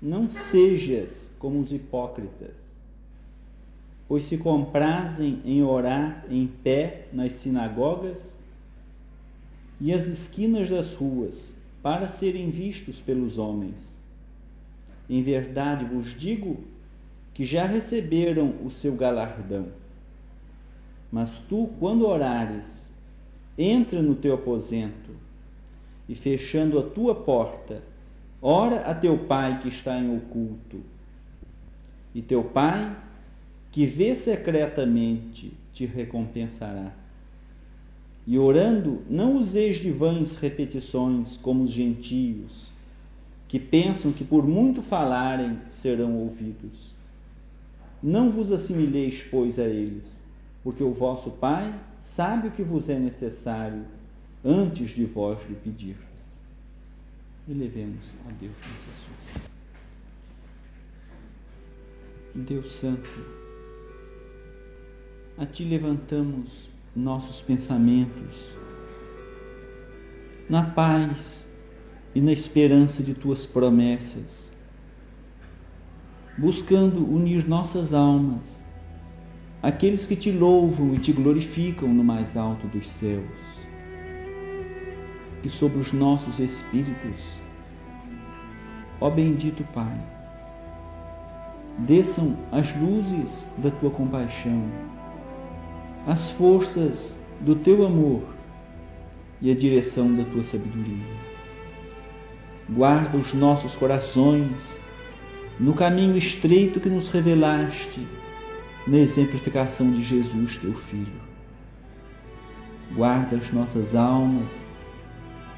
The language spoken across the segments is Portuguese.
não sejas como os hipócritas, pois se comprazem em orar em pé nas sinagogas e as esquinas das ruas, para serem vistos pelos homens. Em verdade vos digo que já receberam o seu galardão. Mas tu, quando orares, entra no teu aposento e, fechando a tua porta, ora a teu pai que está em oculto. E teu pai, que vê secretamente, te recompensará. E orando, não useis de vãs repetições como os gentios, que pensam que por muito falarem serão ouvidos. Não vos assimileis, pois, a eles, porque o vosso Pai sabe o que vos é necessário antes de vós lhe pedirdes. Elevemos a Deus nosso Deus Santo, a Ti levantamos nossos pensamentos na paz e na esperança de Tuas promessas buscando unir nossas almas àqueles que te louvam e te glorificam no mais alto dos céus. E sobre os nossos espíritos, ó bendito Pai, desçam as luzes da tua compaixão, as forças do teu amor e a direção da tua sabedoria. Guarda os nossos corações no caminho estreito que nos revelaste na exemplificação de Jesus, teu Filho. Guarda as nossas almas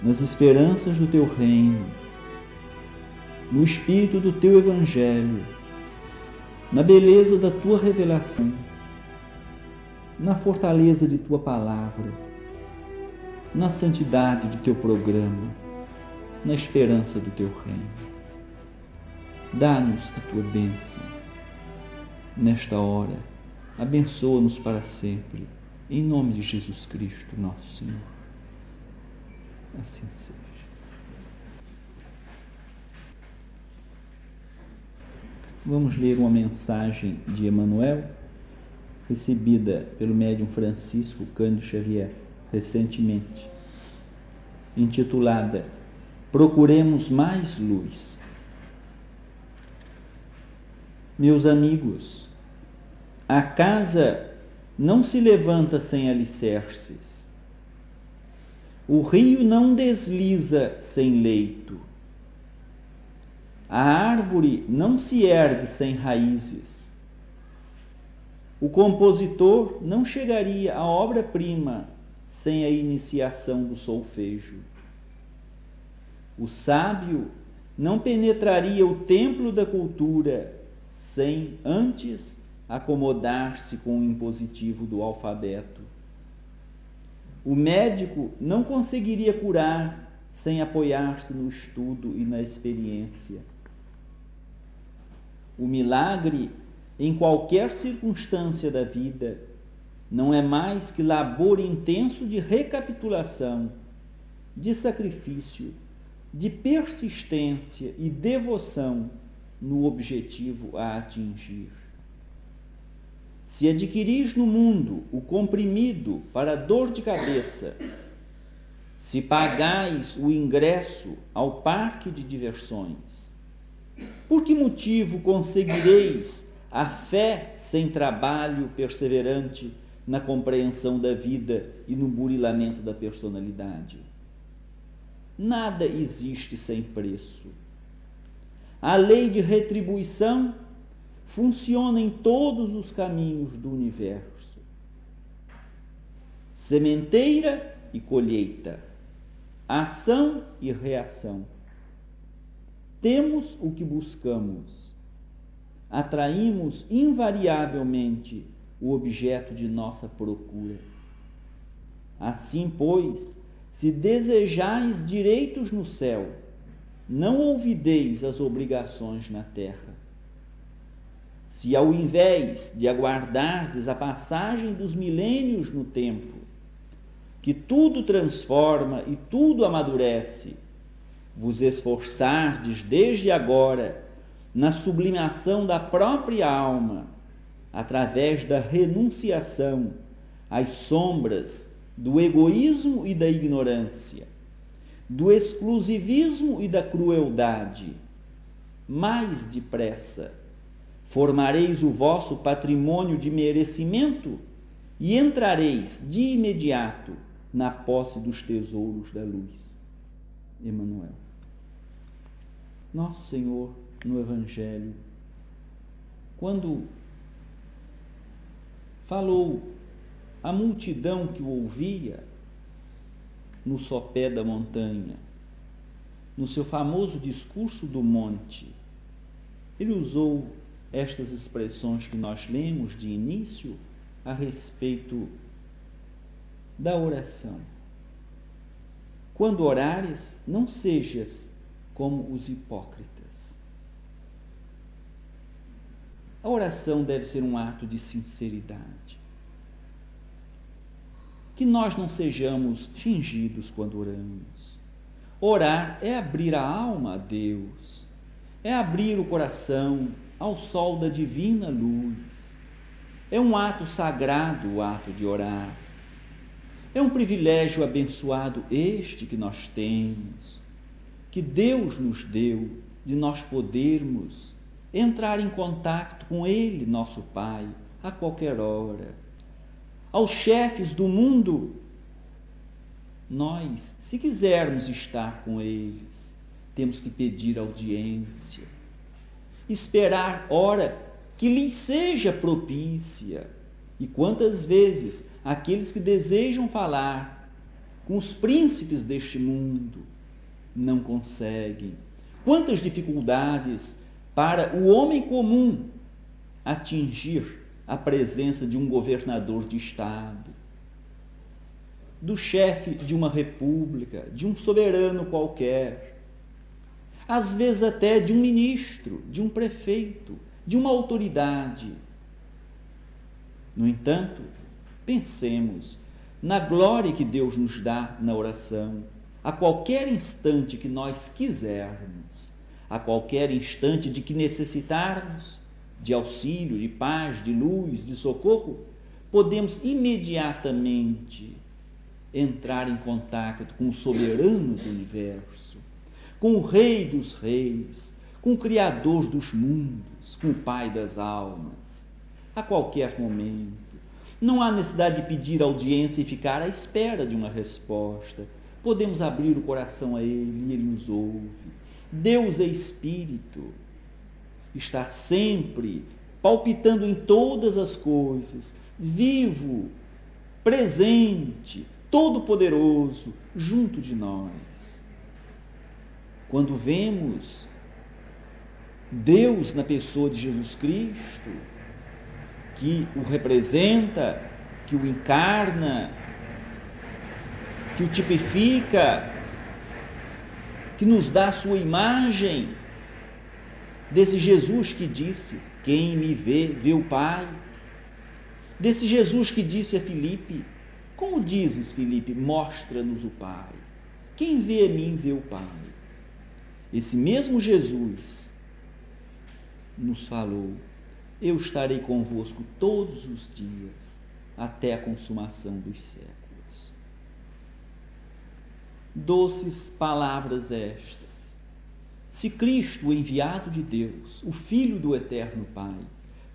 nas esperanças do teu reino, no espírito do teu evangelho, na beleza da tua revelação, na fortaleza de tua palavra, na santidade do teu programa, na esperança do teu reino. Dá-nos a tua bênção. Nesta hora, abençoa-nos para sempre. Em nome de Jesus Cristo, nosso Senhor. Assim seja. Vamos ler uma mensagem de Emmanuel, recebida pelo médium Francisco Cândido Xavier recentemente, intitulada Procuremos mais luz. Meus amigos, a casa não se levanta sem alicerces. O rio não desliza sem leito. A árvore não se ergue sem raízes. O compositor não chegaria à obra-prima sem a iniciação do solfejo. O sábio não penetraria o templo da cultura sem antes acomodar-se com o impositivo do alfabeto. O médico não conseguiria curar sem apoiar-se no estudo e na experiência. O milagre, em qualquer circunstância da vida, não é mais que labor intenso de recapitulação, de sacrifício, de persistência e devoção no objetivo a atingir. Se adquiris no mundo o comprimido para dor de cabeça, se pagais o ingresso ao parque de diversões, por que motivo conseguireis a fé sem trabalho perseverante na compreensão da vida e no burilamento da personalidade? Nada existe sem preço. A lei de retribuição funciona em todos os caminhos do universo. Sementeira e colheita, ação e reação. Temos o que buscamos. Atraímos invariavelmente o objeto de nossa procura. Assim, pois, se desejais direitos no céu, não ouvideis as obrigações na terra. Se ao invés de aguardardes a passagem dos milênios no tempo, que tudo transforma e tudo amadurece, vos esforçardes desde agora na sublimação da própria alma, através da renunciação às sombras do egoísmo e da ignorância, do exclusivismo e da crueldade. Mais depressa formareis o vosso patrimônio de merecimento e entrareis de imediato na posse dos tesouros da luz. Emmanuel. Nosso Senhor no Evangelho, quando falou a multidão que o ouvia no sopé da montanha, no seu famoso discurso do monte, ele usou estas expressões que nós lemos de início a respeito da oração. Quando orares, não sejas como os hipócritas A oração deve ser um ato de sinceridade. Que nós não sejamos fingidos quando oramos. Orar é abrir a alma a Deus, é abrir o coração ao sol da divina luz. É um ato sagrado o ato de orar. É um privilégio abençoado este que nós temos, que Deus nos deu, de nós podermos entrar em contato com Ele, nosso Pai, a qualquer hora. Aos chefes do mundo, nós, se quisermos estar com eles, temos que pedir audiência, esperar hora que lhes seja propícia. E quantas vezes aqueles que desejam falar com os príncipes deste mundo não conseguem? Quantas dificuldades para o homem comum atingir a presença de um governador de Estado, do chefe de uma república, de um soberano qualquer, às vezes até de um ministro, de um prefeito, de uma autoridade. No entanto, pensemos na glória que Deus nos dá na oração, a qualquer instante que nós quisermos a qualquer instante de que necessitarmos de auxílio, de paz, de luz, de socorro, podemos imediatamente entrar em contato com o soberano do universo, com o Rei dos Reis, com o Criador dos mundos, com o Pai das almas, a qualquer momento. Não há necessidade de pedir audiência e ficar à espera de uma resposta. Podemos abrir o coração a Ele e Ele nos ouve Deus é espírito, está sempre palpitando em todas as coisas, vivo, presente, todo-poderoso, junto de nós. Quando vemos Deus na pessoa de Jesus Cristo, que o representa, que o encarna, que o tipifica, que nos dá a sua imagem, desse Jesus que disse: Quem me vê, vê o Pai. Desse Jesus que disse a Filipe: Como dizes, Filipe, mostra-nos o Pai. Quem vê a mim, vê o Pai. Esse mesmo Jesus nos falou: Eu estarei convosco todos os dias, até a consumação dos séculos. Doces palavras estas. Se Cristo, o enviado de Deus, o Filho do Eterno Pai,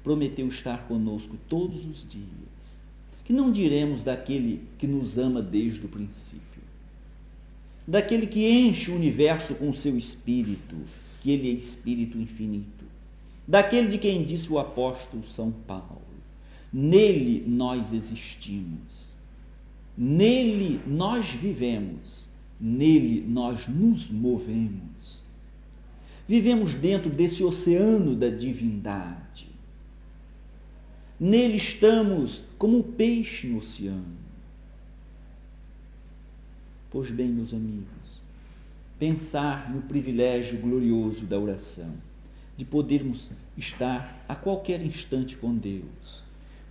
prometeu estar conosco todos os dias, que não diremos daquele que nos ama desde o princípio, daquele que enche o universo com seu espírito, que ele é espírito infinito, daquele de quem disse o apóstolo São Paulo: Nele nós existimos, nele nós vivemos Nele nós nos movemos. Vivemos dentro desse oceano da divindade. Nele estamos como um peixe no oceano. Pois bem, meus amigos, pensar no privilégio glorioso da oração, de podermos estar a qualquer instante com Deus,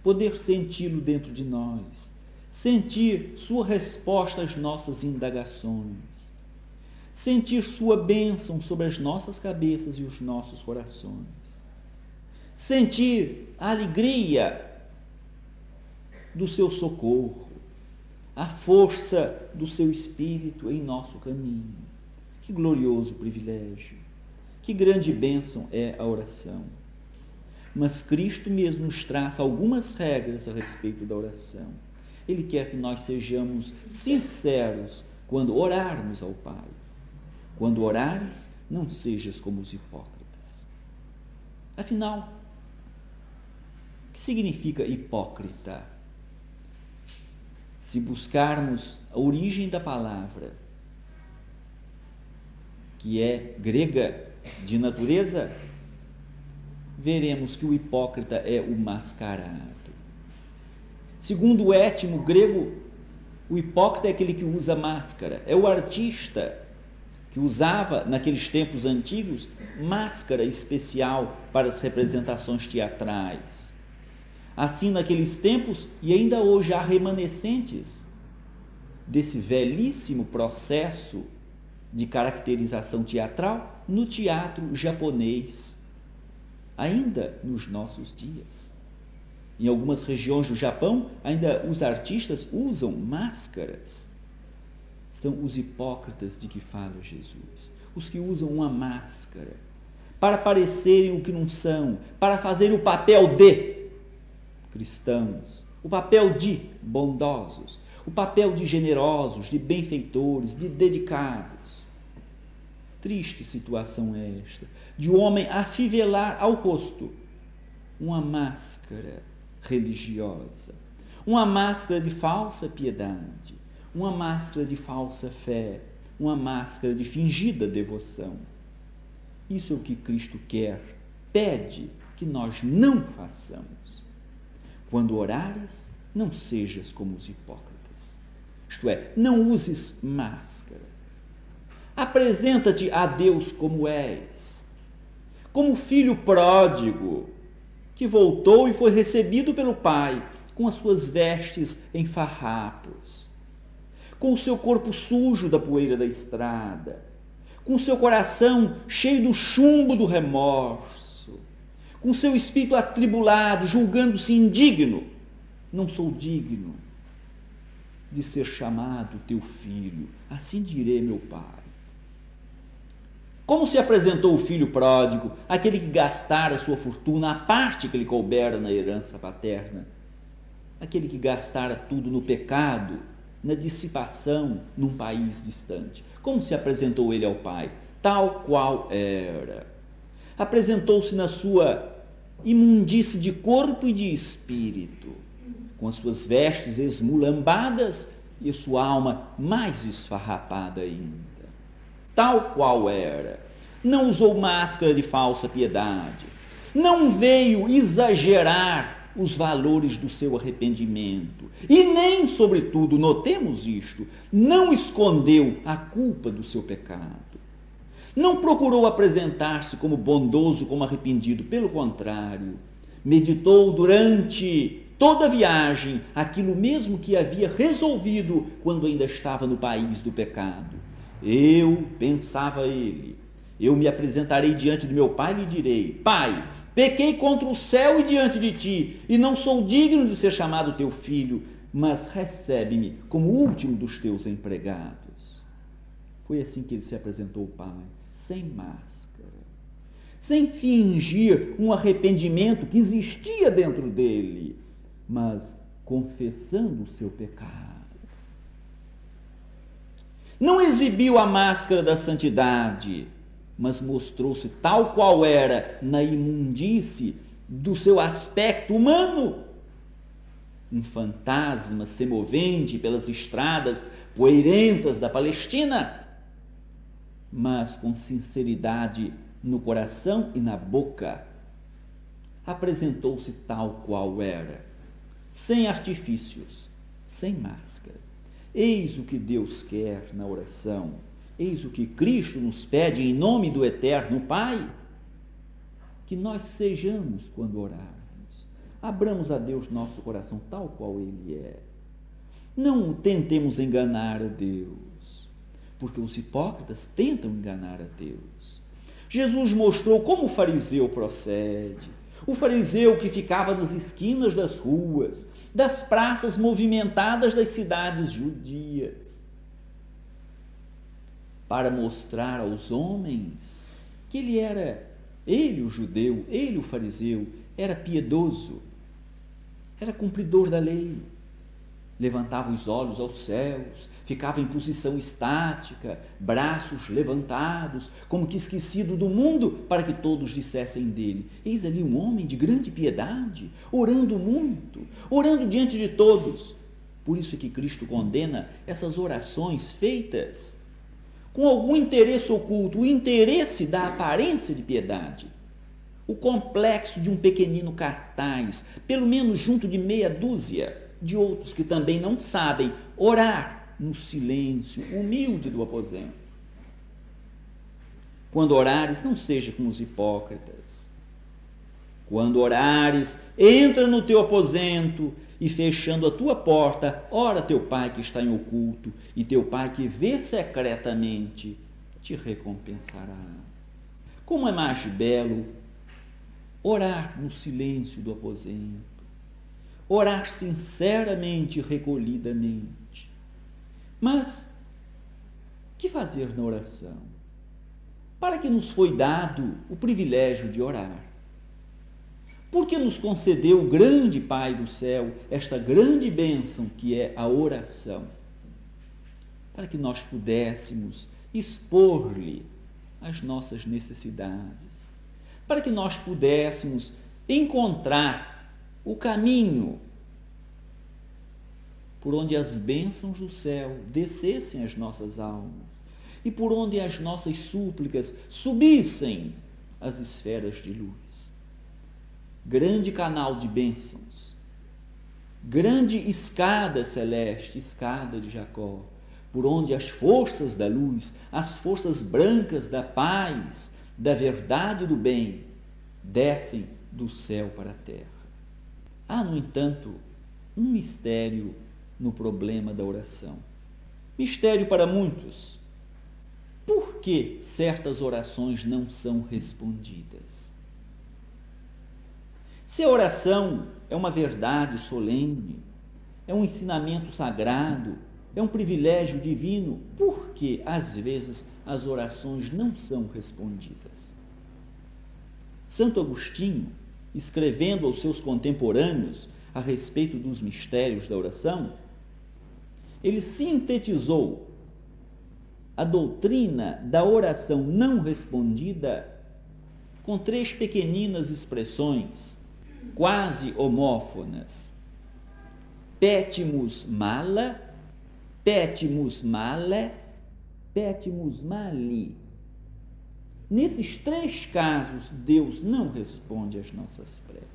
poder senti-lo dentro de nós, sentir sua resposta às nossas indagações, sentir Sua bênção sobre as nossas cabeças e os nossos corações, sentir a alegria do Seu socorro, a força do Seu Espírito em nosso caminho. Que glorioso privilégio! Que grande bênção é a oração. Mas Cristo mesmo nos traz algumas regras a respeito da oração. Ele quer que nós sejamos sinceros quando orarmos ao Pai. Quando orares, não sejas como os hipócritas. Afinal, o que significa hipócrita? Se buscarmos a origem da palavra, que é grega de natureza, veremos que o hipócrita é o mascarado. Segundo o étimo grego, o hipócrita é aquele que usa máscara, é o artista que usava, naqueles tempos antigos, máscara especial para as representações teatrais. Assim, naqueles tempos, e ainda hoje há remanescentes desse velhíssimo processo de caracterização teatral no teatro japonês, ainda nos nossos dias. Em algumas regiões do Japão, ainda os artistas usam máscaras. São os hipócritas de que fala Jesus, os que usam uma máscara para parecerem o que não são, para fazer o papel de cristãos, o papel de bondosos, o papel de generosos, de benfeitores, de dedicados. Triste situação é esta, de um homem afivelar ao rosto uma máscara religiosa, uma máscara de falsa piedade, uma máscara de falsa fé, uma máscara de fingida devoção. Isso é o que Cristo quer, pede que nós não façamos. Quando orares, não sejas como os hipócritas. Isto é, não uses máscara. Apresenta-te a Deus como és, como filho pródigo, que voltou e foi recebido pelo Pai com as suas vestes em farrapos, com o seu corpo sujo da poeira da estrada, com o seu coração cheio do chumbo do remorso, com seu espírito atribulado, julgando-se indigno. Não sou digno de ser chamado teu filho, assim direi meu pai. Como se apresentou o filho pródigo, aquele que gastara sua fortuna, a parte que lhe coubera na herança paterna? Aquele que gastara tudo no pecado, na dissipação, num país distante. Como se apresentou ele ao pai? Tal qual era. Apresentou-se na sua imundície de corpo e de espírito, com as suas vestes esmulambadas e sua alma mais esfarrapada ainda tal qual era. Não usou máscara de falsa piedade. Não veio exagerar os valores do seu arrependimento. E nem, sobretudo, notemos isto, não escondeu a culpa do seu pecado. Não procurou apresentar-se como bondoso, como arrependido. Pelo contrário, meditou durante toda a viagem aquilo mesmo que havia resolvido quando ainda estava no país do pecado eu, pensava ele, eu me apresentarei diante de meu pai e lhe direi: Pai, pequei contra o céu e diante de ti, e não sou digno de ser chamado teu filho, mas recebe-me como último dos teus empregados. Foi assim que ele se apresentou ao pai, sem máscara, sem fingir um arrependimento que existia dentro dele, mas confessando o seu pecado não exibiu a máscara da santidade, mas mostrou-se tal qual era na imundície do seu aspecto humano. Um fantasma semovente pelas estradas poeirentas da Palestina, mas com sinceridade no coração e na boca. Apresentou-se tal qual era, sem artifícios, sem máscara. Eis o que Deus quer na oração. Eis o que Cristo nos pede em nome do Eterno Pai. Que nós sejamos quando orarmos. Abramos a Deus nosso coração tal qual Ele é. Não tentemos enganar a Deus. Porque os hipócritas tentam enganar a Deus. Jesus mostrou como o fariseu procede. O fariseu que ficava nas esquinas das ruas, das praças movimentadas das cidades judias, para mostrar aos homens que ele era, ele o judeu, ele o fariseu, era piedoso, era cumpridor da lei, levantava os olhos aos céus, ficava em posição estática, braços levantados, como que esquecido do mundo, para que todos dissessem dele: Eis ali um homem de grande piedade, orando muito, orando diante de todos. Por isso é que Cristo condena essas orações feitas com algum interesse oculto, o interesse da aparência de piedade. O complexo de um pequenino cartaz, pelo menos junto de meia dúzia de outros que também não sabem orar no silêncio humilde do aposento. Quando orares, não seja como os hipócritas. Quando orares, entra no teu aposento e fechando a tua porta, ora teu pai que está em oculto, e teu pai que vê secretamente te recompensará. Como é mais belo orar no silêncio do aposento orar sinceramente recolhidamente. Mas, que fazer na oração? Para que nos foi dado o privilégio de orar? Porque nos concedeu o grande Pai do céu esta grande bênção que é a oração? Para que nós pudéssemos expor-lhe as nossas necessidades, para que nós pudéssemos encontrar o caminho por onde as bênçãos do céu descessem às nossas almas e por onde as nossas súplicas subissem às esferas de luz. Grande canal de bênçãos, grande escada celeste, escada de Jacó, por onde as forças da luz, as forças brancas da paz, da verdade e do bem descem do céu para a terra. Há, no entanto, um mistério no problema da oração. Mistério para muitos. Por que certas orações não são respondidas? Se a oração é uma verdade solene, é um ensinamento sagrado, é um privilégio divino, por que às vezes as orações não são respondidas? Santo Agostinho escrevendo aos seus contemporâneos a respeito dos mistérios da oração, ele sintetizou a doutrina da oração não respondida com três pequeninas expressões, quase homófonas: petimus mala, petimus male, petimus mali. Nesses três casos, Deus não responde às nossas preces.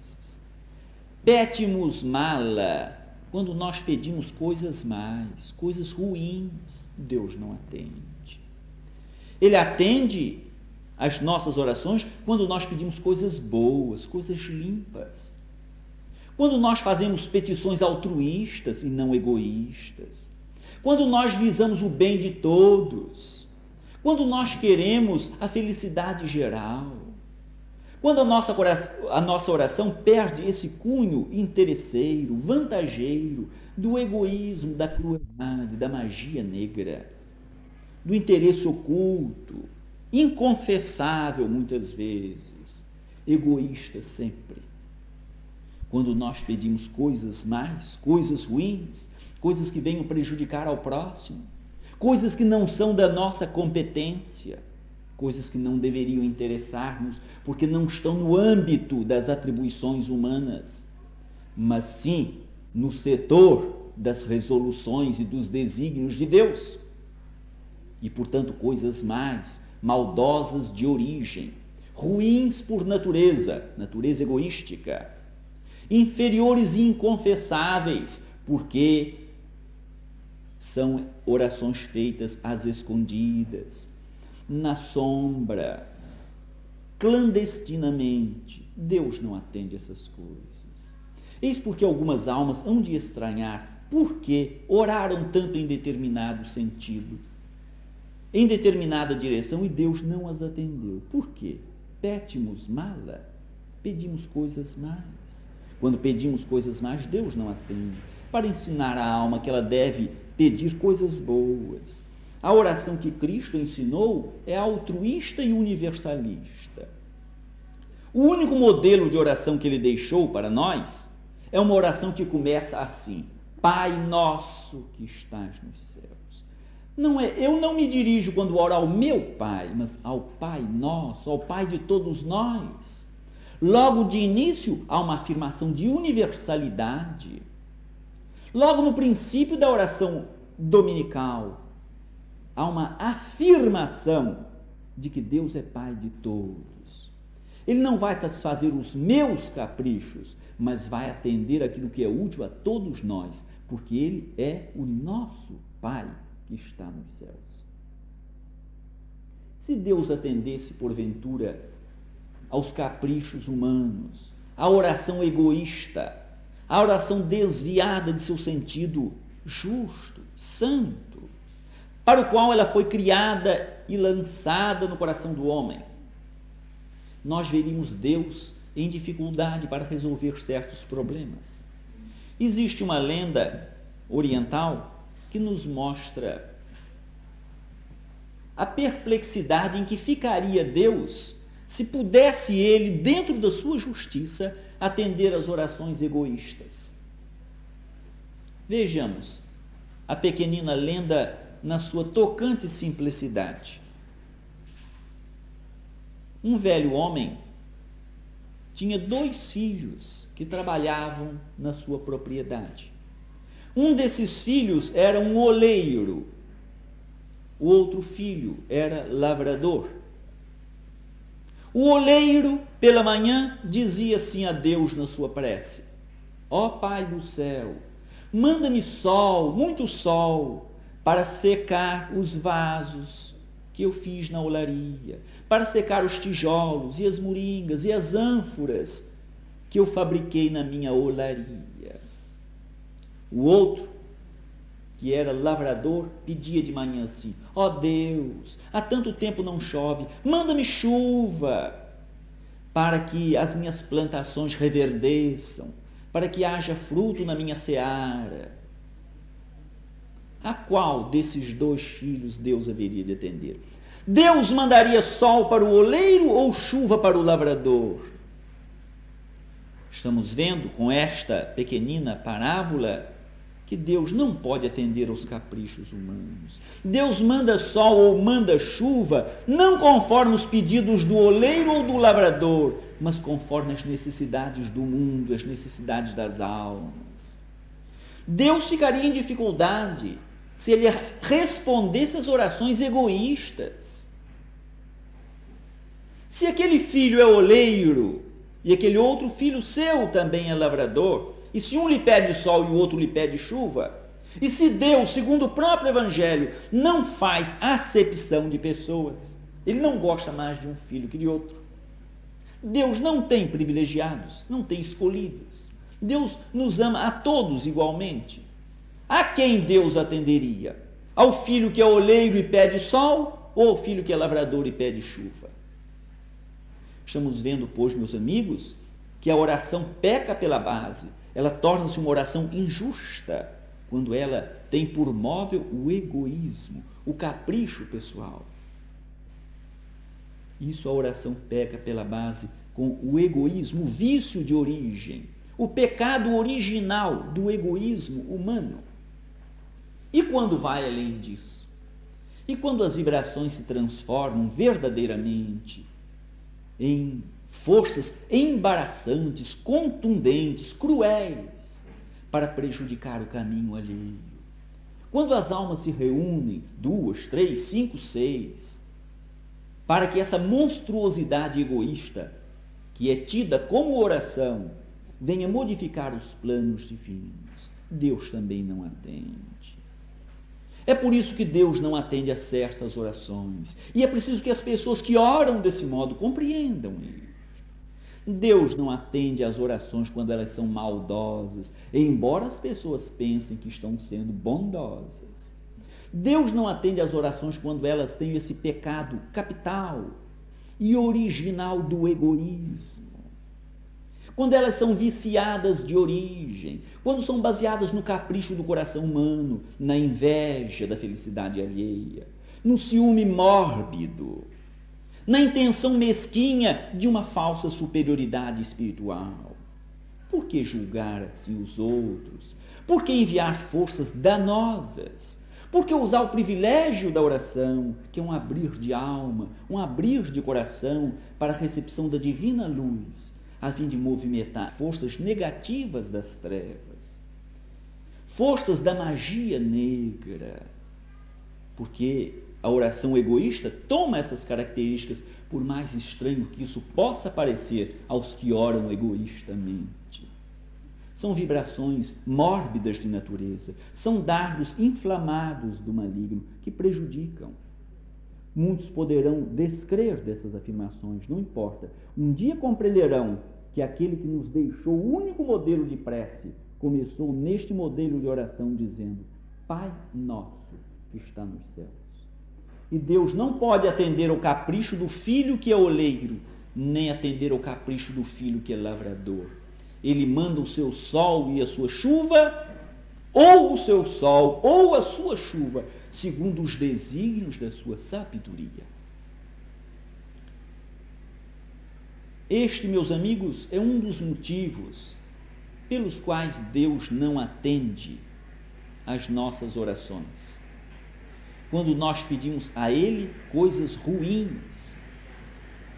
Petimus mala, quando nós pedimos coisas más, coisas ruins, Deus não atende. Ele atende às nossas orações quando nós pedimos coisas boas, coisas limpas. Quando nós fazemos petições altruístas e não egoístas. Quando nós visamos o bem de todos quando nós queremos a felicidade geral, quando a nossa, a nossa oração perde esse cunho interesseiro, vantageiro, do egoísmo, da crueldade, da magia negra, do interesse oculto, inconfessável muitas vezes, egoísta sempre. Quando nós pedimos coisas mais, coisas ruins, coisas que venham prejudicar ao próximo, coisas que não são da nossa competência, coisas que não deveriam interessar-nos, porque não estão no âmbito das atribuições humanas, mas sim no setor das resoluções e dos desígnios de Deus. E, portanto, coisas mais maldosas de origem, ruins por natureza, natureza egoística, inferiores e inconfessáveis, porque são orações feitas às escondidas, na sombra, clandestinamente. Deus não atende essas coisas. Eis porque algumas almas hão de estranhar por que oraram tanto em determinado sentido em determinada direção e Deus não as atendeu. Por quê? Pétimos mala, pedimos coisas mais. Quando pedimos coisas mais, Deus não atende. Para ensinar a alma que ela deve pedir coisas boas. A oração que Cristo ensinou é altruísta e universalista. O único modelo de oração que ele deixou para nós é uma oração que começa assim: Pai nosso que estás nos céus. Não é, eu não me dirijo quando oro ao meu Pai, mas ao Pai nosso, ao Pai de todos nós. Logo de início há uma afirmação de universalidade. Logo no princípio da oração dominical, há uma afirmação de que Deus é Pai de todos. Ele não vai satisfazer os meus caprichos, mas vai atender aquilo que é útil a todos nós, porque Ele é o nosso Pai que está nos céus. Se Deus atendesse, porventura, aos caprichos humanos, à oração egoísta, à oração desviada de seu sentido justo, santo, para o qual ela foi criada e lançada no coração do homem, nós veríamos Deus em dificuldade para resolver certos problemas. Existe uma lenda oriental que nos mostra a perplexidade em que ficaria Deus se pudesse ele, dentro da sua justiça, atender às orações egoístas. Vejamos a pequenina lenda na sua tocante simplicidade. Um velho homem tinha dois filhos que trabalhavam na sua propriedade. Um desses filhos era um oleiro, o outro filho era lavrador. O oleiro, pela manhã, dizia assim a Deus na sua prece: Ó oh, Pai do céu, manda-me sol, muito sol, para secar os vasos que eu fiz na olaria, para secar os tijolos e as moringas e as ânforas que eu fabriquei na minha olaria. O outro, que era lavrador, pedia de manhã assim: Ó oh Deus, há tanto tempo não chove, manda-me chuva para que as minhas plantações reverdeçam, para que haja fruto na minha seara. A qual desses dois filhos Deus haveria de atender? Deus mandaria sol para o oleiro ou chuva para o lavrador? Estamos vendo com esta pequenina parábola que Deus não pode atender aos caprichos humanos. Deus manda sol ou manda chuva, não conforme os pedidos do oleiro ou do lavrador, mas conforme as necessidades do mundo, as necessidades das almas. Deus ficaria em dificuldade se ele respondesse às orações egoístas. Se aquele filho é oleiro e aquele outro filho seu também é lavrador, e se um lhe pede sol e o outro lhe pede chuva, e se Deus, segundo o próprio Evangelho, não faz acepção de pessoas, ele não gosta mais de um filho que de outro. Deus não tem privilegiados, não tem escolhidos. Deus nos ama a todos igualmente. A quem Deus atenderia? Ao filho que é oleiro e pede sol ou ao filho que é lavrador e pede chuva? Estamos vendo, pois, meus amigos, que a oração peca pela base, ela torna-se uma oração injusta quando ela tem por móvel o egoísmo, o capricho pessoal. Isso a oração peca pela base com o egoísmo, o vício de origem, o pecado original do egoísmo humano. E quando vai além disso? E quando as vibrações se transformam verdadeiramente em forças embaraçantes, contundentes, cruéis, para prejudicar o caminho alheio? Quando as almas se reúnem, duas, três, cinco, seis, para que essa monstruosidade egoísta, que é tida como oração, venha modificar os planos divinos, Deus também não atende. É por isso que Deus não atende a certas orações. E é preciso que as pessoas que oram desse modo compreendam isso. Deus não atende às orações quando elas são maldosas, embora as pessoas pensem que estão sendo bondosas. Deus não atende às orações quando elas têm esse pecado capital e original do egoísmo. Quando elas são viciadas de origem, quando são baseadas no capricho do coração humano, na inveja da felicidade alheia, no ciúme mórbido, na intenção mesquinha de uma falsa superioridade espiritual. Por que julgar assim os outros? Por que enviar forças danosas? Por que usar o privilégio da oração, que é um abrir de alma, um abrir de coração para a recepção da divina luz, a fim de movimentar forças negativas das trevas, forças da magia negra? Porque a oração egoísta toma essas características, por mais estranho que isso possa parecer aos que oram egoístamente. São vibrações mórbidas de natureza, são dardos inflamados do maligno que prejudicam. Muitos poderão descrer dessas afirmações, não importa. Um dia compreenderão que aquele que nos deixou o único modelo de prece começou neste modelo de oração dizendo: Pai nosso que está nos céus. E Deus não pode atender ao capricho do filho que é oleiro, nem atender ao capricho do filho que é lavrador. Ele manda o seu sol e a sua chuva, ou o seu sol ou a sua chuva, segundo os desígnios da sua sabedoria. Este, meus amigos, é um dos motivos pelos quais Deus não atende às nossas orações quando nós pedimos a Ele coisas ruins.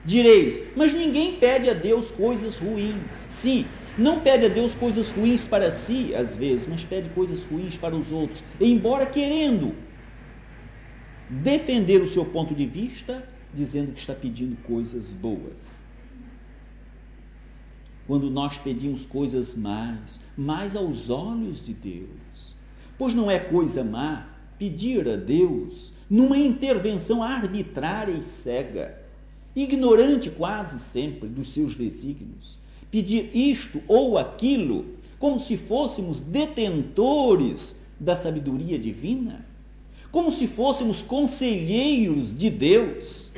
Direis, mas ninguém pede a Deus coisas ruins. Sim, não pede a Deus coisas ruins para si, às vezes, mas pede coisas ruins para os outros, embora querendo defender o seu ponto de vista, dizendo que está pedindo coisas boas. Quando nós pedimos coisas más, mais aos olhos de Deus, pois não é coisa má pedir a Deus numa intervenção arbitrária e cega, ignorante quase sempre dos seus desígnios, pedir isto ou aquilo, como se fôssemos detentores da sabedoria divina, como se fôssemos conselheiros de Deus.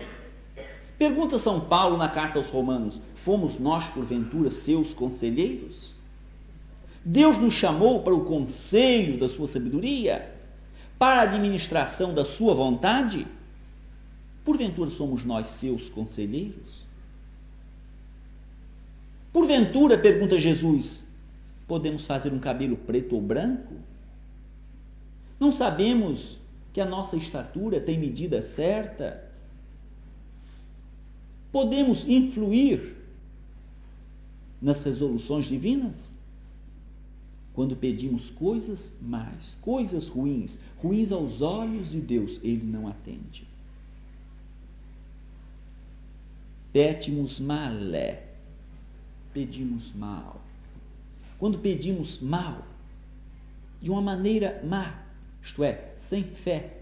Pergunta São Paulo na carta aos Romanos: fomos nós, porventura, seus conselheiros? Deus nos chamou para o conselho da sua sabedoria? Para a administração da sua vontade? Porventura somos nós seus conselheiros? Porventura, pergunta Jesus, podemos fazer um cabelo preto ou branco? Não sabemos que a nossa estatura tem medida certa? Podemos influir nas resoluções divinas? Quando pedimos coisas más, coisas ruins, ruins aos olhos de Deus, Ele não atende. Pétimos malé, pedimos mal. Quando pedimos mal, de uma maneira má, isto é, sem fé,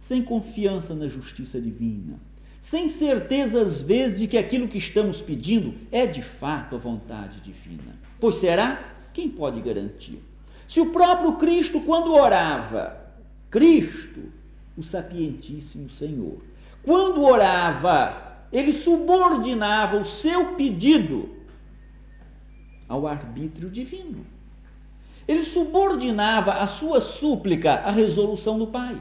sem confiança na justiça divina, sem certeza às vezes de que aquilo que estamos pedindo é de fato a vontade divina. Pois será quem pode garantir? Se o próprio Cristo, quando orava, Cristo, o sapientíssimo Senhor, quando orava, ele subordinava o seu pedido ao arbítrio divino. Ele subordinava a sua súplica à resolução do Pai.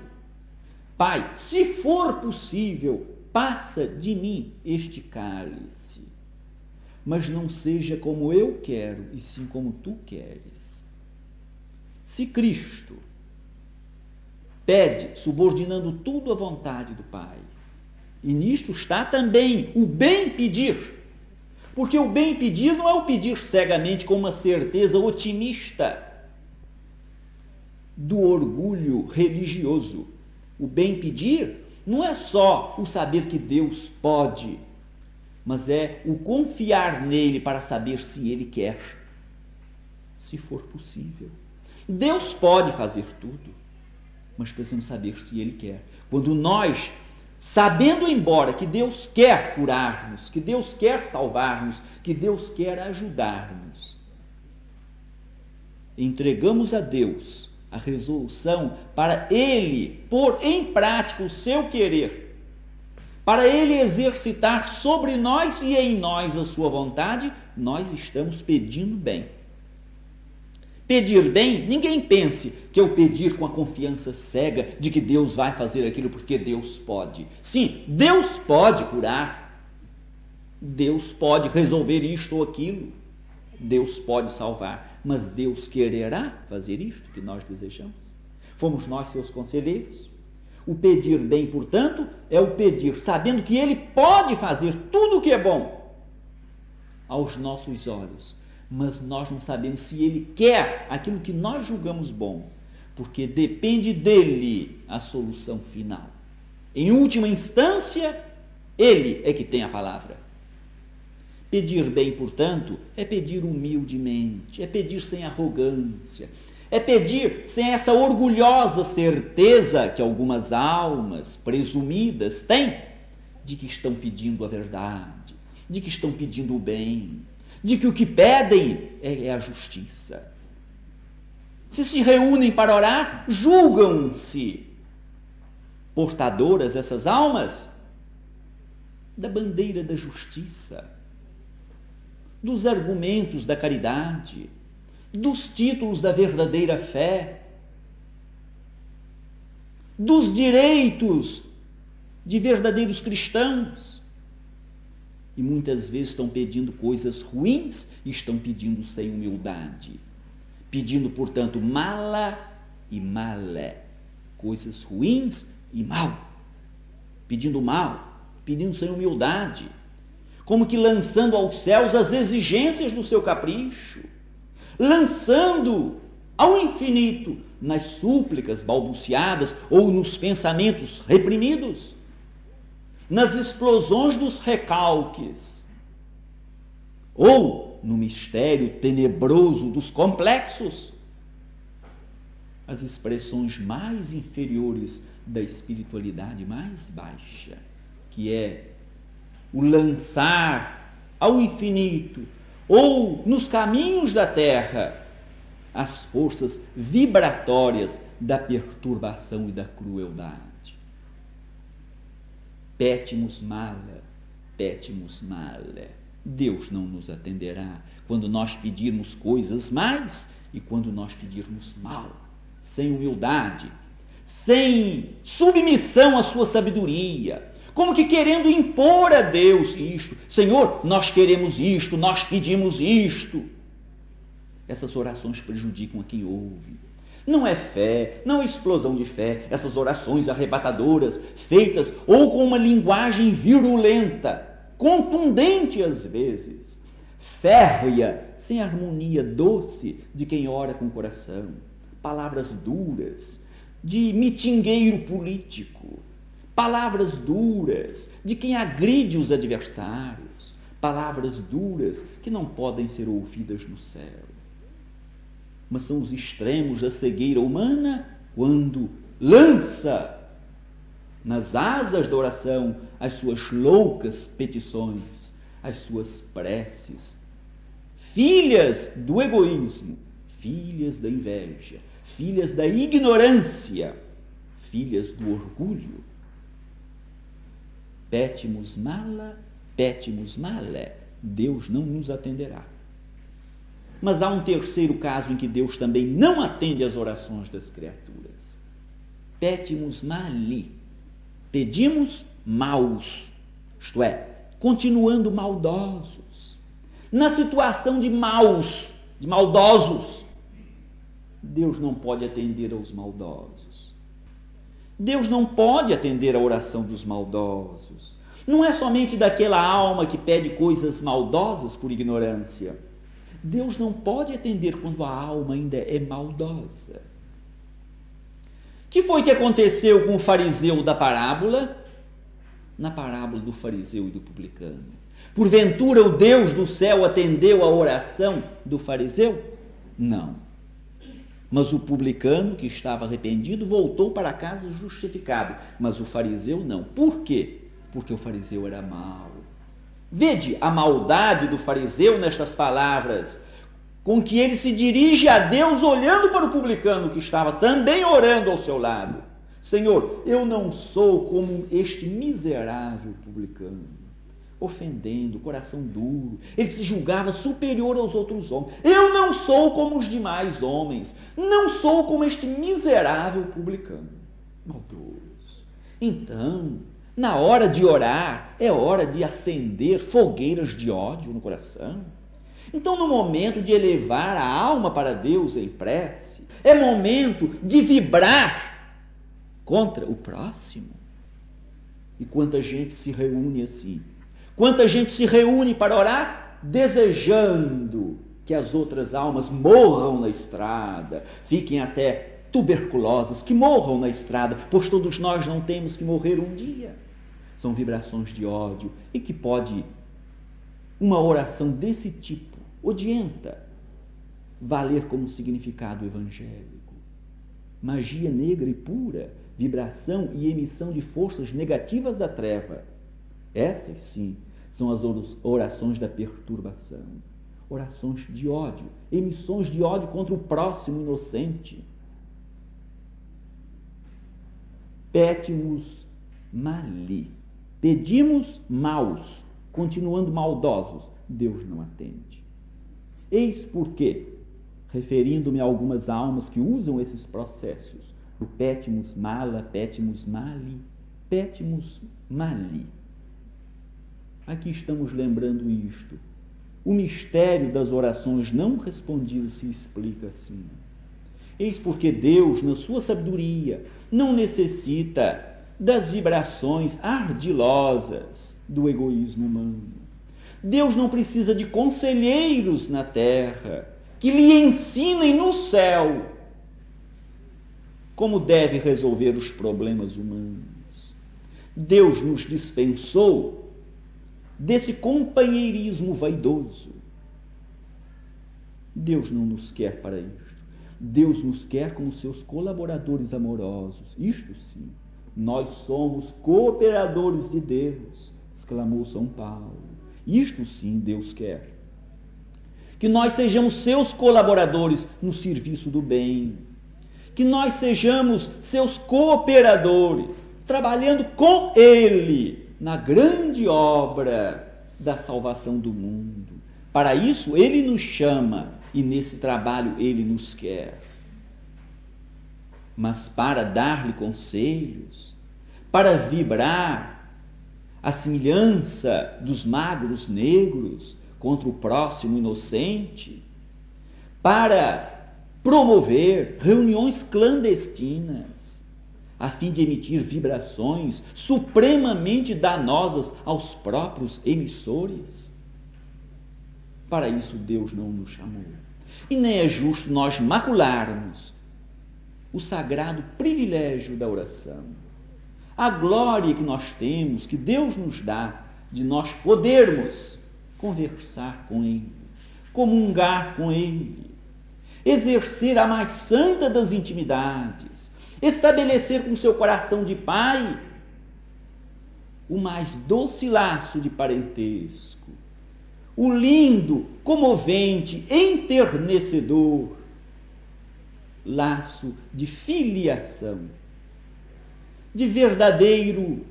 Pai, se for possível, passa de mim este cálice mas não seja como eu quero, e sim como tu queres. Se Cristo pede, subordinando tudo à vontade do Pai, e nisto está também o bem pedir, porque o bem pedir não é o pedir cegamente com uma certeza otimista do orgulho religioso. O bem pedir não é só o saber que Deus pode mas é o confiar nele para saber se ele quer, se for possível. Deus pode fazer tudo, mas precisamos saber se ele quer. Quando nós, sabendo embora que Deus quer curar-nos, que Deus quer salvar-nos, que Deus quer ajudar-nos, entregamos a Deus a resolução para ele pôr em prática o seu querer, para ele exercitar sobre nós e em nós a sua vontade, nós estamos pedindo bem. Pedir bem, ninguém pense que eu pedir com a confiança cega de que Deus vai fazer aquilo porque Deus pode. Sim, Deus pode curar. Deus pode resolver isto ou aquilo. Deus pode salvar. Mas Deus quererá fazer isto que nós desejamos. Fomos nós seus conselheiros. O pedir bem, portanto, é o pedir sabendo que Ele pode fazer tudo o que é bom aos nossos olhos mas nós não sabemos se ele quer aquilo que nós julgamos bom, porque depende dele a solução final. Em última instância, ele é que tem a palavra. Pedir bem, portanto, é pedir humildemente, é pedir sem arrogância, é pedir sem essa orgulhosa certeza que algumas almas presumidas têm de que estão pedindo a verdade, de que estão pedindo o bem, de que o que pedem é, é a justiça. Se se reúnem para orar, julgam-se portadoras essas almas da bandeira da justiça, dos argumentos da caridade, dos títulos da verdadeira fé, dos direitos de verdadeiros cristãos e muitas vezes estão pedindo coisas ruins e estão pedindo sem humildade. Pedindo, portanto, mala e malé, coisas ruins e mal. Pedindo mal, pedindo sem humildade, como que lançando aos céus as exigências do seu capricho, lançando ao infinito nas súplicas balbuciadas ou nos pensamentos reprimidos nas explosões dos recalques, ou no mistério tenebroso dos complexos, as expressões mais inferiores da espiritualidade mais baixa, que é o lançar ao infinito ou nos caminhos da terra as forças vibratórias da perturbação e da crueldade. Pétimos mala, pétimos mala. Deus não nos atenderá quando nós pedirmos coisas mais e quando nós pedirmos mal, sem humildade, sem submissão à sua sabedoria, como que querendo impor a Deus isto. Senhor, nós queremos isto, nós pedimos isto. Essas orações prejudicam a quem ouve. Não é fé, não é explosão de fé, essas orações arrebatadoras, feitas ou com uma linguagem virulenta, contundente às vezes, férrea, sem harmonia doce de quem ora com o coração, palavras duras, de mitingueiro político, palavras duras de quem agride os adversários, palavras duras que não podem ser ouvidas no céu. Mas são os extremos da cegueira humana quando lança nas asas da oração as suas loucas petições, as suas preces, filhas do egoísmo, filhas da inveja, filhas da ignorância, filhas do orgulho. Pétimos mala, pétimos malé, Deus não nos atenderá. Mas há um terceiro caso em que Deus também não atende às orações das criaturas. Pétimos mali. Pedimos maus, isto é, continuando maldosos. Na situação de maus, de maldosos, Deus não pode atender aos maldosos. Deus não pode atender a oração dos maldosos. Não é somente daquela alma que pede coisas maldosas por ignorância Deus não pode atender quando a alma ainda é maldosa. que foi que aconteceu com o fariseu da parábola? Na parábola do fariseu e do publicano. Porventura o Deus do céu atendeu a oração do fariseu? Não. Mas o publicano, que estava arrependido, voltou para casa justificado. Mas o fariseu não. Por quê? Porque o fariseu era mau. Vede a maldade do fariseu nestas palavras. com que ele se dirige a Deus olhando para o publicano que estava também orando ao seu lado. Senhor, eu não sou como este miserável publicano, ofendendo, coração duro. Ele se julgava superior aos outros homens. Eu não sou como os demais homens. Não sou como este miserável publicano. Maldoso. Então, na hora de orar, é hora de acender fogueiras de ódio no coração. Então, no momento de elevar a alma para Deus em prece, é momento de vibrar contra o próximo. E quanta gente se reúne assim? Quanta gente se reúne para orar desejando que as outras almas morram na estrada, fiquem até tuberculosas, que morram na estrada, pois todos nós não temos que morrer um dia são vibrações de ódio e que pode uma oração desse tipo, odienta, valer como significado evangélico. Magia negra e pura, vibração e emissão de forças negativas da treva. Essas sim são as orações da perturbação, orações de ódio, emissões de ódio contra o próximo inocente. Pétimos mali Pedimos maus, continuando maldosos, Deus não atende. Eis porque, referindo-me a algumas almas que usam esses processos, o pétimus mala, pétimus mali, pétimus mali. Aqui estamos lembrando isto. O mistério das orações não respondidas se explica assim. Eis porque Deus, na sua sabedoria, não necessita das vibrações ardilosas do egoísmo humano. Deus não precisa de conselheiros na terra que lhe ensinem no céu como deve resolver os problemas humanos. Deus nos dispensou desse companheirismo vaidoso. Deus não nos quer para isto. Deus nos quer como seus colaboradores amorosos. Isto sim. Nós somos cooperadores de Deus, exclamou São Paulo. Isto sim Deus quer. Que nós sejamos seus colaboradores no serviço do bem. Que nós sejamos seus cooperadores, trabalhando com Ele na grande obra da salvação do mundo. Para isso, Ele nos chama e nesse trabalho Ele nos quer mas para dar-lhe conselhos, para vibrar a semelhança dos magros negros contra o próximo inocente, para promover reuniões clandestinas, a fim de emitir vibrações supremamente danosas aos próprios emissores. Para isso Deus não nos chamou. E nem é justo nós macularmos o sagrado privilégio da oração. A glória que nós temos, que Deus nos dá, de nós podermos conversar com Ele, comungar com Ele, exercer a mais santa das intimidades, estabelecer com seu coração de pai o mais doce laço de parentesco, o lindo, comovente, enternecedor laço de filiação, de verdadeiro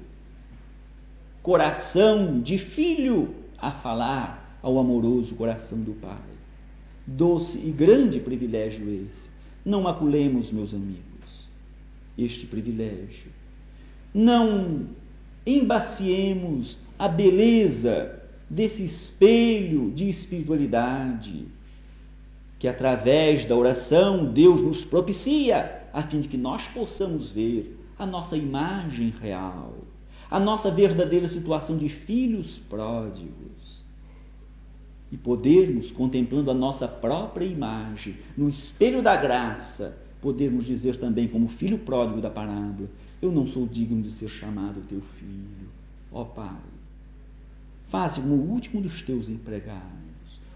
coração de filho a falar ao amoroso coração do Pai. Doce e grande privilégio esse. Não maculemos, meus amigos, este privilégio. Não embaciemos a beleza desse espelho de espiritualidade que através da oração Deus nos propicia, a fim de que nós possamos ver a nossa imagem real, a nossa verdadeira situação de filhos pródigos. E podermos, contemplando a nossa própria imagem no espelho da graça, podermos dizer também, como filho pródigo da parábola: Eu não sou digno de ser chamado teu filho. Ó Pai, faze como o último dos teus empregados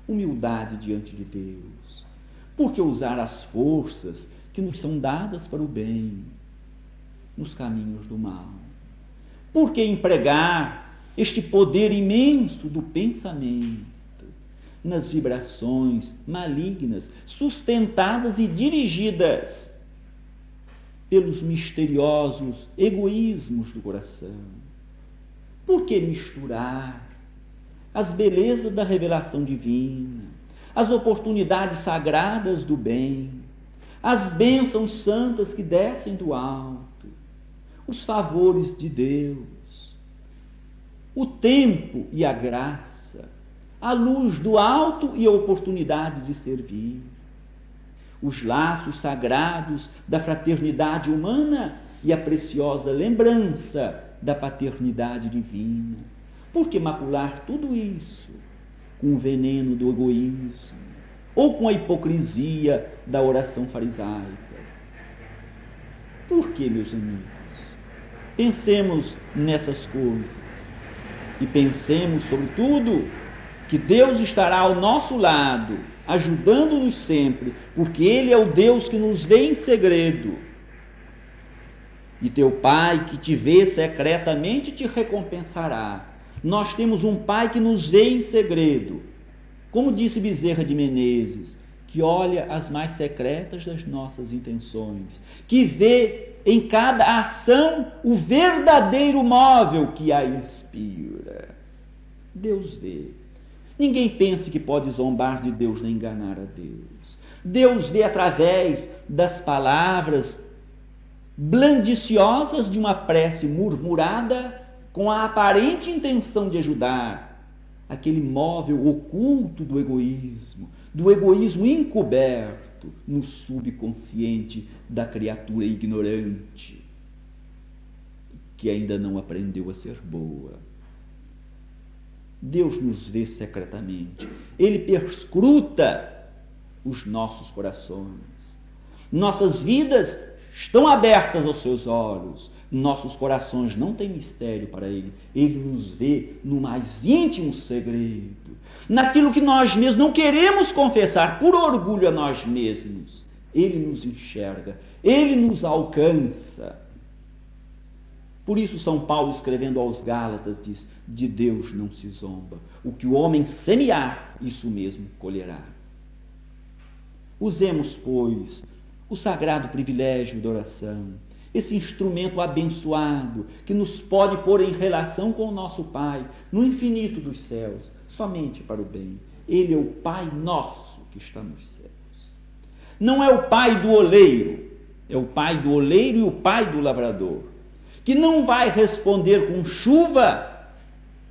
humildade diante de Deus. Por que usar as forças que nos são dadas para o bem nos caminhos do mal? Por que empregar este poder imenso do pensamento nas vibrações malignas, sustentadas e dirigidas pelos misteriosos egoísmos do coração. Por que misturar as belezas da revelação divina, as oportunidades sagradas do bem, as bênçãos santas que descem do alto, os favores de Deus, o tempo e a graça, a luz do alto e a oportunidade de servir, os laços sagrados da fraternidade humana e a preciosa lembrança da paternidade divina. Por que macular tudo isso com o veneno do egoísmo ou com a hipocrisia da oração farisaica? Por que, meus amigos? Pensemos nessas coisas e pensemos, sobretudo, que Deus estará ao nosso lado, ajudando-nos sempre, porque Ele é o Deus que nos vê em segredo e teu Pai que te vê secretamente te recompensará. Nós temos um Pai que nos vê em segredo. Como disse Bezerra de Menezes, que olha as mais secretas das nossas intenções, que vê em cada ação o verdadeiro móvel que a inspira. Deus vê. Ninguém pense que pode zombar de Deus nem enganar a Deus. Deus vê através das palavras blandiciosas de uma prece murmurada com a aparente intenção de ajudar, aquele móvel oculto do egoísmo, do egoísmo encoberto no subconsciente da criatura ignorante que ainda não aprendeu a ser boa. Deus nos vê secretamente, Ele perscruta os nossos corações. Nossas vidas estão abertas aos seus olhos. Nossos corações não têm mistério para Ele. Ele nos vê no mais íntimo segredo, naquilo que nós mesmos não queremos confessar por orgulho a nós mesmos. Ele nos enxerga, Ele nos alcança. Por isso, São Paulo, escrevendo aos Gálatas, diz: De Deus não se zomba. O que o homem semear, isso mesmo colherá. Usemos, pois, o sagrado privilégio da oração, esse instrumento abençoado que nos pode pôr em relação com o nosso Pai no infinito dos céus, somente para o bem. Ele é o Pai nosso que está nos céus. Não é o Pai do oleiro, é o Pai do oleiro e o Pai do lavrador, que não vai responder com chuva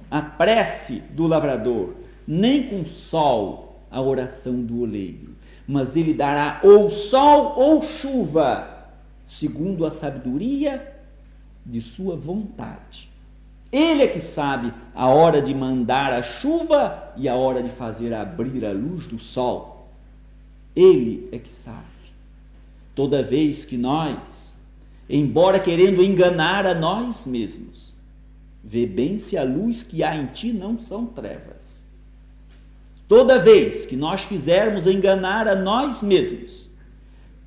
a prece do lavrador, nem com sol a oração do oleiro mas ele dará ou sol ou chuva, segundo a sabedoria de sua vontade. Ele é que sabe a hora de mandar a chuva e a hora de fazer abrir a luz do sol. Ele é que sabe. Toda vez que nós, embora querendo enganar a nós mesmos, vê bem se a luz que há em ti não são trevas. Toda vez que nós quisermos enganar a nós mesmos,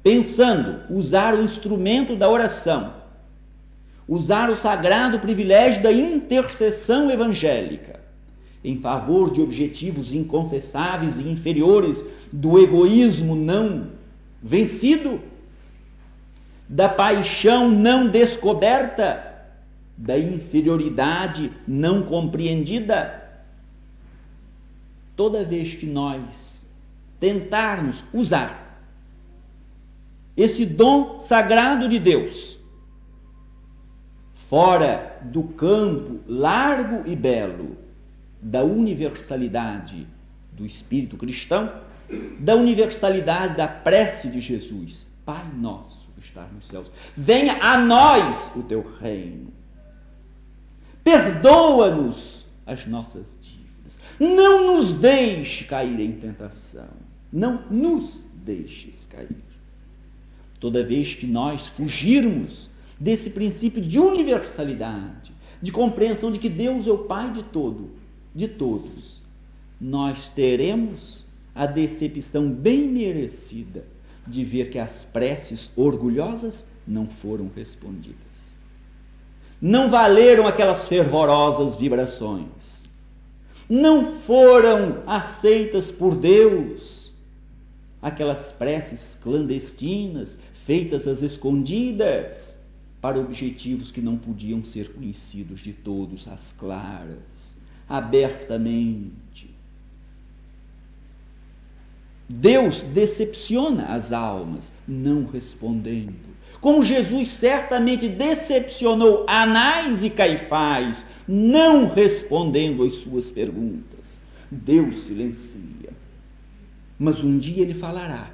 pensando usar o instrumento da oração, usar o sagrado privilégio da intercessão evangélica em favor de objetivos inconfessáveis e inferiores do egoísmo não vencido, da paixão não descoberta, da inferioridade não compreendida, toda vez que nós tentarmos usar esse dom sagrado de Deus fora do campo largo e belo da universalidade do espírito cristão, da universalidade da prece de Jesus, Pai nosso que está nos céus, venha a nós o teu reino. Perdoa-nos as nossas não nos deixe cair em tentação. Não nos deixes cair. Toda vez que nós fugirmos desse princípio de universalidade, de compreensão de que Deus é o Pai de todo, de todos, nós teremos a decepção bem merecida de ver que as preces orgulhosas não foram respondidas. Não valeram aquelas fervorosas vibrações Não foram aceitas por Deus aquelas preces clandestinas, feitas às escondidas, para objetivos que não podiam ser conhecidos de todos às claras, abertamente. Deus decepciona as almas, não respondendo. Como Jesus certamente decepcionou Anás e Caifás, não respondendo às suas perguntas. Deus silencia. Mas um dia ele falará.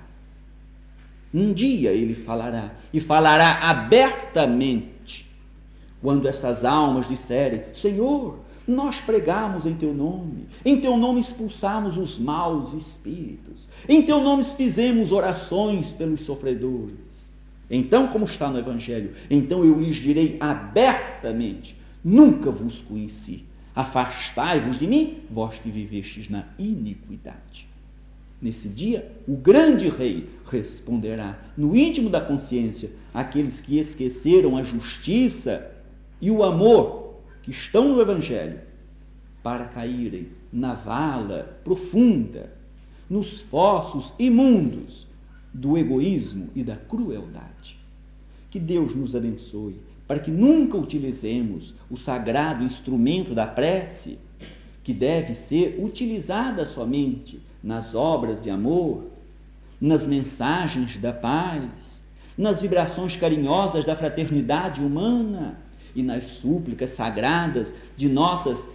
Um dia ele falará. E falará abertamente. Quando estas almas disserem: Senhor, nós pregamos em teu nome, em teu nome expulsamos os maus espíritos, em teu nome fizemos orações pelos sofredores. Então, como está no Evangelho, então eu lhes direi abertamente: nunca vos conheci. Afastai-vos de mim, vós que vivestes na iniquidade. Nesse dia, o grande rei responderá no íntimo da consciência àqueles que esqueceram a justiça e o amor que estão no Evangelho para caírem na vala profunda, nos fossos imundos do egoísmo e da crueldade. Que Deus nos abençoe para que nunca utilizemos o sagrado instrumento da prece, que deve ser utilizada somente nas obras de amor, nas mensagens da paz, nas vibrações carinhosas da fraternidade humana e nas súplicas sagradas de nossas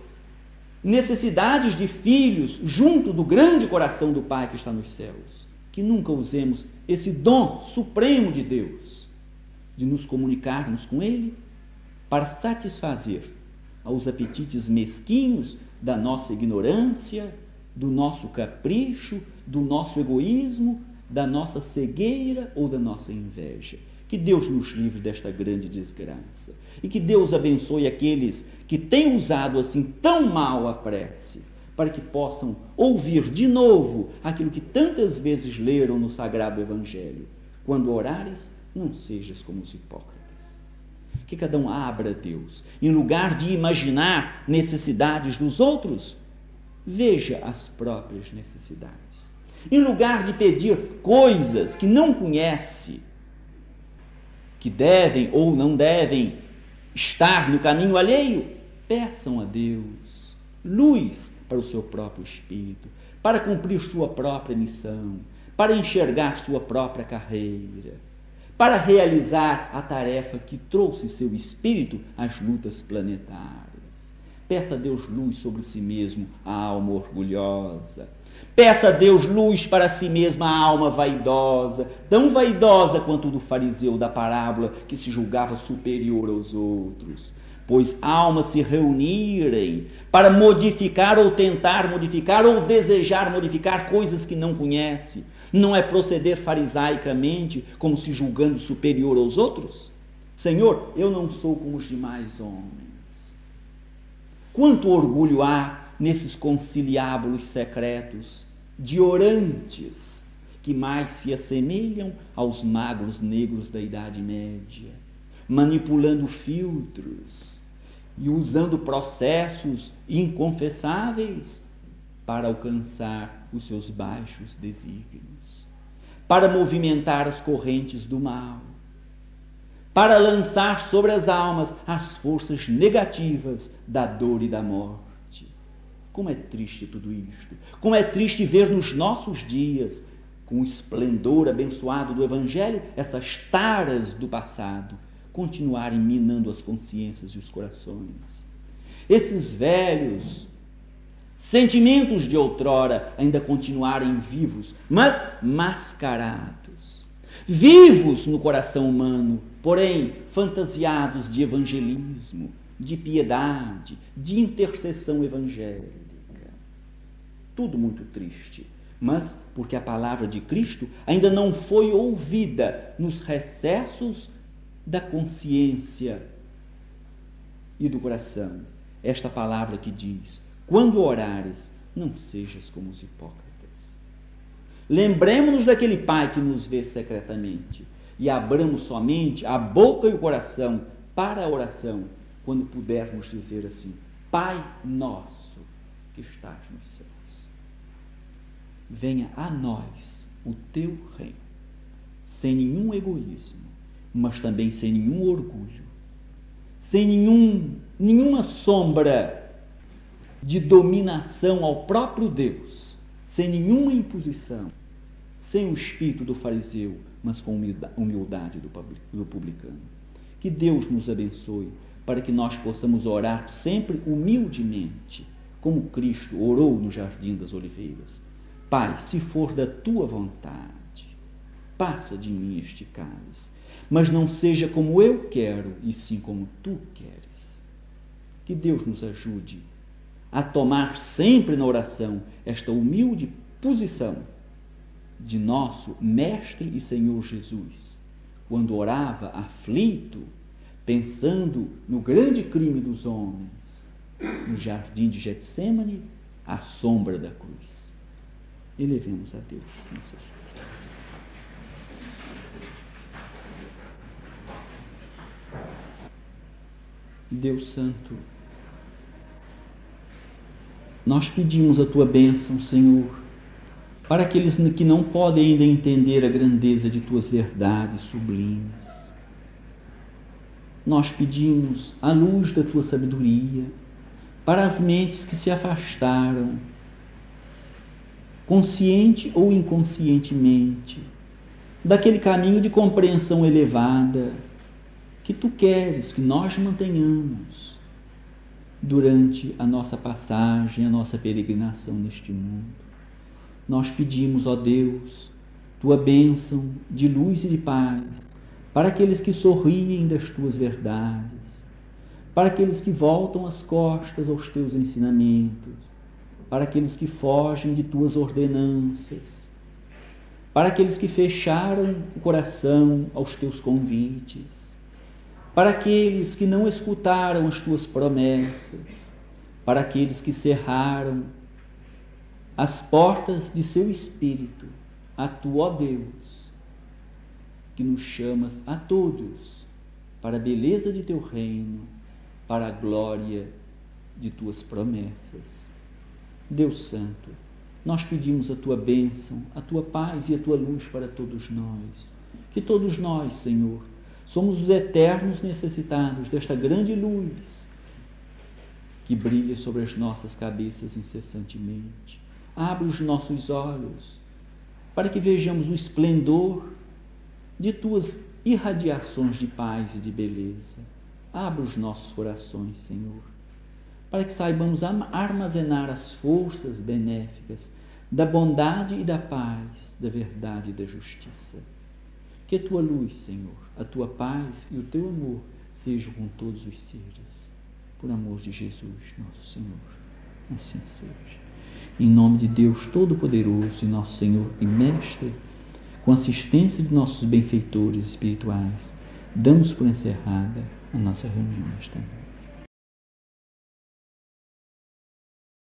necessidades de filhos junto do grande coração do Pai que está nos céus. Que nunca usemos esse dom supremo de Deus de nos comunicarmos com Ele para satisfazer aos apetites mesquinhos da nossa ignorância, do nosso capricho, do nosso egoísmo, da nossa cegueira ou da nossa inveja. Que Deus nos livre desta grande desgraça. E que Deus abençoe aqueles que têm usado assim tão mal a prece, para que possam ouvir de novo aquilo que tantas vezes leram no Sagrado Evangelho. Quando orares, não sejas como os hipócritas. Que cada um abra Deus. Em lugar de imaginar necessidades dos outros, veja as próprias necessidades. Em lugar de pedir coisas que não conhece, que devem ou não devem estar no caminho alheio, peçam a Deus luz para o seu próprio espírito, para cumprir sua própria missão, para enxergar sua própria carreira, para realizar a tarefa que trouxe seu espírito às lutas planetárias. Peça a Deus luz sobre si mesmo, a alma orgulhosa. Peça a Deus luz para si mesma a alma vaidosa, tão vaidosa quanto do fariseu da parábola que se julgava superior aos outros. Pois almas se reunirem para modificar ou tentar modificar ou desejar modificar coisas que não conhece, não é proceder farisaicamente como se julgando superior aos outros? Senhor, eu não sou como os demais homens. Quanto orgulho há nesses conciliábulos secretos de orantes que mais se assemelham aos magos negros da Idade Média, manipulando filtros e usando processos inconfessáveis para alcançar os seus baixos desígnios, para movimentar as correntes do mal, para lançar sobre as almas as forças negativas da dor e da morte como é triste tudo isto. Como é triste ver nos nossos dias, com o esplendor abençoado do Evangelho, essas taras do passado continuarem minando as consciências e os corações. Esses velhos sentimentos de outrora ainda continuarem vivos, mas mascarados. Vivos no coração humano, porém fantasiados de evangelismo, de piedade, de intercessão evangélica tudo muito triste. Mas porque a palavra de Cristo ainda não foi ouvida nos recessos da consciência e do coração. Esta palavra que diz: quando orares, não sejas como os hipócritas. Lembremos-nos daquele Pai que nos vê secretamente e abramos somente a boca e o coração para a oração quando pudermos dizer assim: Pai nosso que estás nos céus. Venha a nós o teu reino, sem nenhum egoísmo, mas também sem nenhum orgulho, sem nenhum, nenhuma sombra de dominação ao próprio Deus, sem nenhuma imposição, sem o espírito do fariseu, mas com humildade do publicano. Que Deus nos abençoe para que nós possamos orar sempre humildemente, como Cristo orou no jardim das oliveiras. Pai, se for da tua vontade, passa de mim este cálice, mas não seja como eu quero, e sim como tu queres. Que Deus nos ajude a tomar sempre na oração esta humilde posição de nosso Mestre e Senhor Jesus, quando orava aflito, pensando no grande crime dos homens, no jardim de Getsemane, à sombra da cruz. Elevemos a Deus nossas Deus Santo, nós pedimos a tua bênção, Senhor, para aqueles que não podem ainda entender a grandeza de tuas verdades sublimes. Nós pedimos a luz da tua sabedoria para as mentes que se afastaram, consciente ou inconscientemente, daquele caminho de compreensão elevada que tu queres que nós mantenhamos durante a nossa passagem, a nossa peregrinação neste mundo. Nós pedimos, ó Deus, tua bênção de luz e de paz para aqueles que sorriem das tuas verdades, para aqueles que voltam as costas aos teus ensinamentos, para aqueles que fogem de tuas ordenanças, para aqueles que fecharam o coração aos teus convites, para aqueles que não escutaram as tuas promessas, para aqueles que cerraram as portas de seu espírito, a tu, ó Deus, que nos chamas a todos para a beleza de teu reino, para a glória de tuas promessas. Deus Santo, nós pedimos a tua bênção, a tua paz e a tua luz para todos nós. Que todos nós, Senhor, somos os eternos necessitados desta grande luz que brilha sobre as nossas cabeças incessantemente Abre os nossos olhos para que vejamos o esplendor de tuas irradiações de paz e de beleza. Abre os nossos corações, Senhor, para que saibamos armazenar as forças benéficas da bondade e da paz, da verdade e da justiça. Que a tua luz, Senhor, a tua paz e o teu amor sejam com todos os seres. Por amor de Jesus, nosso Senhor. Assim seja em nome de Deus Todo-Poderoso e nosso Senhor e Mestre, com assistência de nossos benfeitores espirituais, damos por encerrada a nossa reunião esta noite.